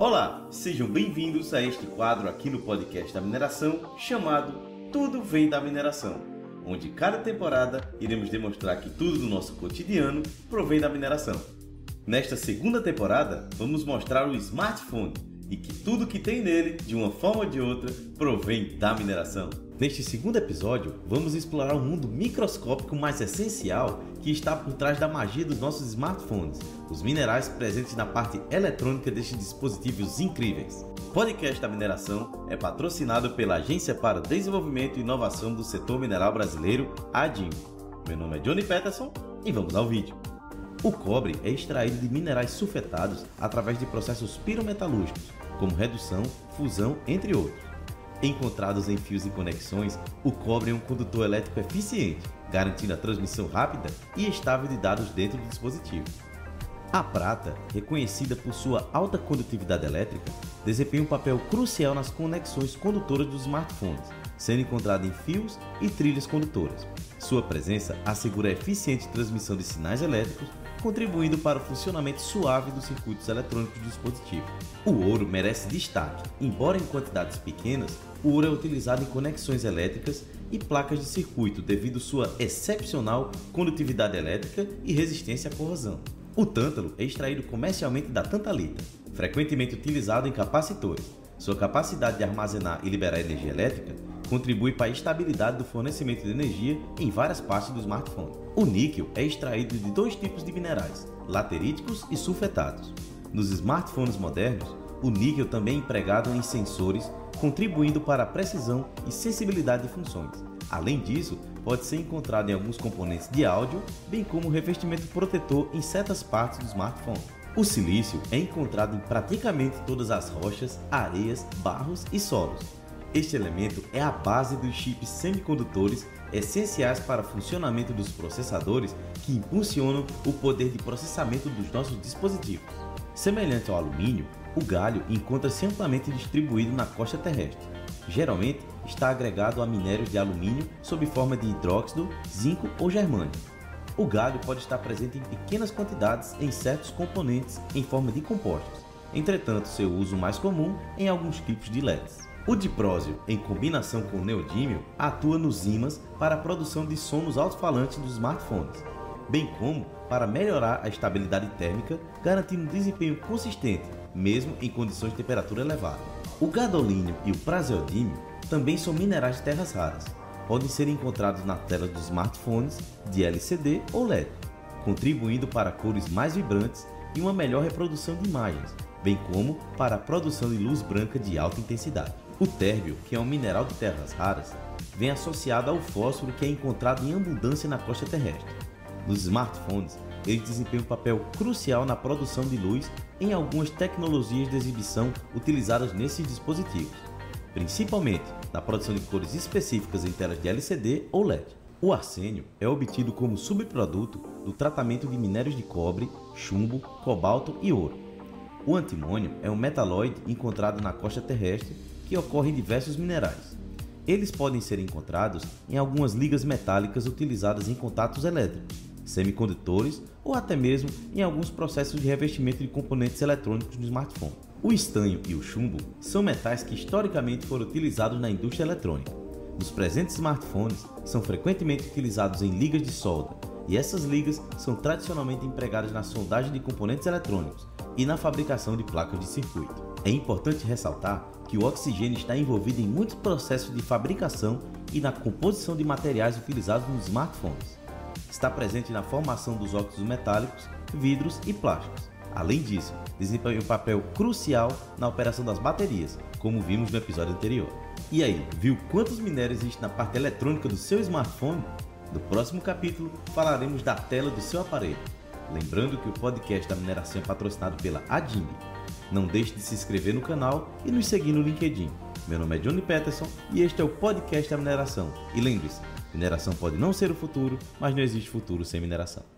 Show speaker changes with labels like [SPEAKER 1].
[SPEAKER 1] Olá, sejam bem-vindos a este quadro aqui no podcast da mineração chamado Tudo Vem da Mineração, onde cada temporada iremos demonstrar que tudo do nosso cotidiano provém da mineração. Nesta segunda temporada, vamos mostrar o smartphone e que tudo que tem nele, de uma forma ou de outra, provém da mineração. Neste segundo episódio, vamos explorar o mundo microscópico mais essencial que está por trás da magia dos nossos smartphones, os minerais presentes na parte eletrônica destes dispositivos incríveis. O podcast da mineração é patrocinado pela Agência para Desenvolvimento e Inovação do Setor Mineral Brasileiro, ADIM. Meu nome é Johnny Peterson e vamos ao vídeo. O cobre é extraído de minerais sulfetados através de processos pirometalúrgicos, como redução, fusão, entre outros. Encontrados em fios e conexões, o cobre é um condutor elétrico eficiente, garantindo a transmissão rápida e estável de dados dentro do dispositivo. A prata, reconhecida por sua alta condutividade elétrica, desempenha um papel crucial nas conexões condutoras dos smartphones, sendo encontrada em fios e trilhas condutoras. Sua presença assegura a eficiente transmissão de sinais elétricos contribuindo para o funcionamento suave dos circuitos eletrônicos do dispositivo. O ouro merece destaque, embora em quantidades pequenas, o ouro é utilizado em conexões elétricas e placas de circuito devido sua excepcional condutividade elétrica e resistência à corrosão. O tântalo é extraído comercialmente da tantalita, frequentemente utilizado em capacitores. Sua capacidade de armazenar e liberar energia elétrica contribui para a estabilidade do fornecimento de energia em várias partes do smartphone. O níquel é extraído de dois tipos de minerais, lateríticos e sulfetados. Nos smartphones modernos, o níquel também é empregado em sensores, contribuindo para a precisão e sensibilidade de funções. Além disso, pode ser encontrado em alguns componentes de áudio, bem como revestimento protetor em certas partes do smartphone. O silício é encontrado em praticamente todas as rochas, areias, barros e solos. Este elemento é a base dos chips semicondutores essenciais para o funcionamento dos processadores que impulsionam o poder de processamento dos nossos dispositivos. Semelhante ao alumínio, o galho encontra-se amplamente distribuído na costa terrestre. Geralmente está agregado a minérios de alumínio sob forma de hidróxido, zinco ou germânio. O galho pode estar presente em pequenas quantidades em certos componentes em forma de compostos. Entretanto, seu uso mais comum em alguns tipos de LEDs. O diprósio, em combinação com o neodímio, atua nos ímãs para a produção de som nos alto-falantes dos smartphones, bem como para melhorar a estabilidade térmica, garantindo um desempenho consistente, mesmo em condições de temperatura elevada. O gadolínio e o praseodímio também são minerais de terras raras. Podem ser encontrados na tela dos smartphones de LCD ou LED, contribuindo para cores mais vibrantes e uma melhor reprodução de imagens, bem como para a produção de luz branca de alta intensidade. O térbio, que é um mineral de terras raras, vem associado ao fósforo que é encontrado em abundância na costa terrestre. Nos smartphones, ele desempenha um papel crucial na produção de luz em algumas tecnologias de exibição utilizadas nesses dispositivos, principalmente na produção de cores específicas em telas de LCD ou LED. O arsênio é obtido como subproduto do tratamento de minérios de cobre, chumbo, cobalto e ouro. O antimônio é um metalóide encontrado na costa terrestre que ocorre em diversos minerais. Eles podem ser encontrados em algumas ligas metálicas utilizadas em contatos elétricos, semicondutores ou até mesmo em alguns processos de revestimento de componentes eletrônicos no smartphone. O estanho e o chumbo são metais que historicamente foram utilizados na indústria eletrônica. Nos presentes smartphones são frequentemente utilizados em ligas de solda, e essas ligas são tradicionalmente empregadas na soldagem de componentes eletrônicos e na fabricação de placas de circuito. É importante ressaltar que o oxigênio está envolvido em muitos processos de fabricação e na composição de materiais utilizados nos smartphones. Está presente na formação dos óxidos metálicos, vidros e plásticos. Além disso, desempenha um papel crucial na operação das baterias, como vimos no episódio anterior. E aí, viu quantos minérios existem na parte eletrônica do seu smartphone? No próximo capítulo falaremos da tela do seu aparelho. Lembrando que o podcast da mineração é patrocinado pela Adimbi, não deixe de se inscrever no canal e nos seguir no LinkedIn. Meu nome é Johnny Peterson e este é o podcast da mineração. E lembre-se, mineração pode não ser o futuro, mas não existe futuro sem mineração.